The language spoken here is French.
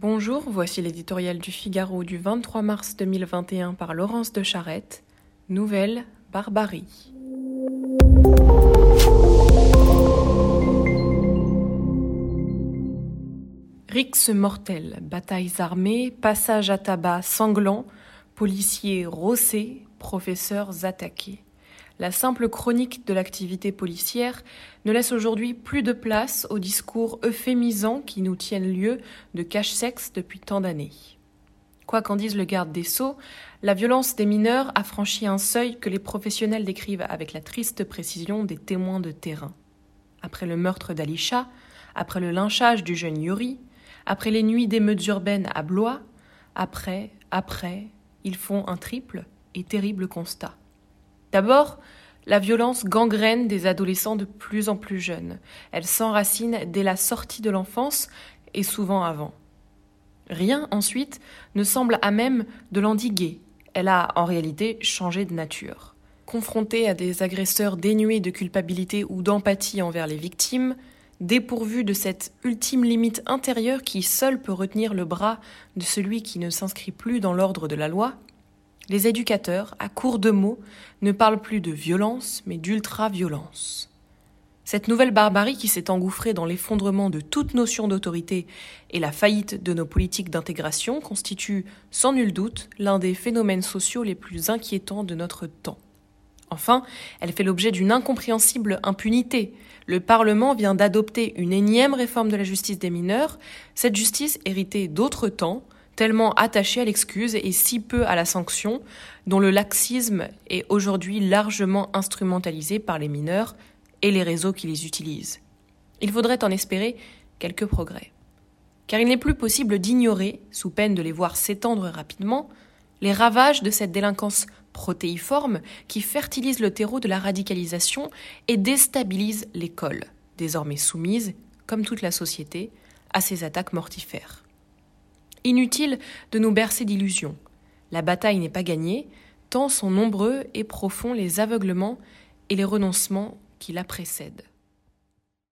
Bonjour, voici l'éditorial du Figaro du 23 mars 2021 par Laurence de Charette. Nouvelle Barbarie. Rix mortel, batailles armées, passages à tabac sanglants, policiers rossés, professeurs attaqués la simple chronique de l'activité policière ne laisse aujourd'hui plus de place aux discours euphémisants qui nous tiennent lieu de cache-sexe depuis tant d'années. Quoi qu'en dise le garde des Sceaux, la violence des mineurs a franchi un seuil que les professionnels décrivent avec la triste précision des témoins de terrain. Après le meurtre d'Alisha, après le lynchage du jeune Yuri, après les nuits d'émeutes urbaines à Blois, après, après, ils font un triple et terrible constat. D'abord, la violence gangrène des adolescents de plus en plus jeunes. Elle s'enracine dès la sortie de l'enfance et souvent avant. Rien, ensuite, ne semble à même de l'endiguer. Elle a en réalité changé de nature. Confrontée à des agresseurs dénués de culpabilité ou d'empathie envers les victimes, dépourvue de cette ultime limite intérieure qui seule peut retenir le bras de celui qui ne s'inscrit plus dans l'ordre de la loi, les éducateurs, à court de mots, ne parlent plus de violence, mais d'ultra-violence. Cette nouvelle barbarie qui s'est engouffrée dans l'effondrement de toute notion d'autorité et la faillite de nos politiques d'intégration constitue, sans nul doute, l'un des phénomènes sociaux les plus inquiétants de notre temps. Enfin, elle fait l'objet d'une incompréhensible impunité. Le Parlement vient d'adopter une énième réforme de la justice des mineurs, cette justice héritée d'autres temps, tellement attaché à l'excuse et si peu à la sanction, dont le laxisme est aujourd'hui largement instrumentalisé par les mineurs et les réseaux qui les utilisent. Il faudrait en espérer quelques progrès. Car il n'est plus possible d'ignorer, sous peine de les voir s'étendre rapidement, les ravages de cette délinquance protéiforme qui fertilise le terreau de la radicalisation et déstabilise l'école, désormais soumise, comme toute la société, à ces attaques mortifères. Inutile de nous bercer d'illusions. La bataille n'est pas gagnée, tant sont nombreux et profonds les aveuglements et les renoncements qui la précèdent.